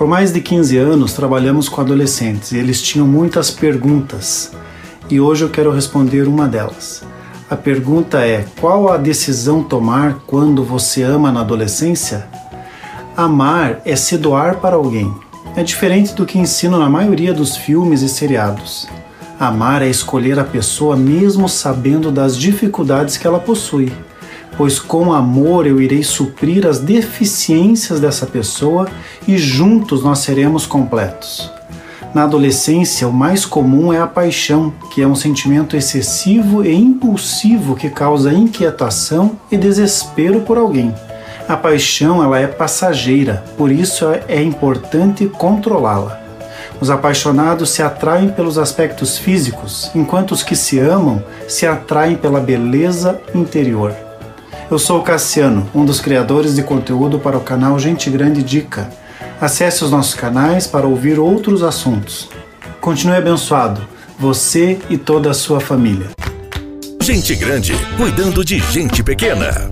Por mais de 15 anos trabalhamos com adolescentes e eles tinham muitas perguntas. E hoje eu quero responder uma delas. A pergunta é: qual a decisão tomar quando você ama na adolescência? Amar é se doar para alguém. É diferente do que ensino na maioria dos filmes e seriados. Amar é escolher a pessoa mesmo sabendo das dificuldades que ela possui pois com amor eu irei suprir as deficiências dessa pessoa e juntos nós seremos completos. Na adolescência, o mais comum é a paixão, que é um sentimento excessivo e impulsivo que causa inquietação e desespero por alguém. A paixão ela é passageira, por isso é importante controlá-la. Os apaixonados se atraem pelos aspectos físicos, enquanto os que se amam se atraem pela beleza interior. Eu sou o Cassiano, um dos criadores de conteúdo para o canal Gente Grande Dica. Acesse os nossos canais para ouvir outros assuntos. Continue abençoado, você e toda a sua família. Gente Grande, cuidando de gente pequena.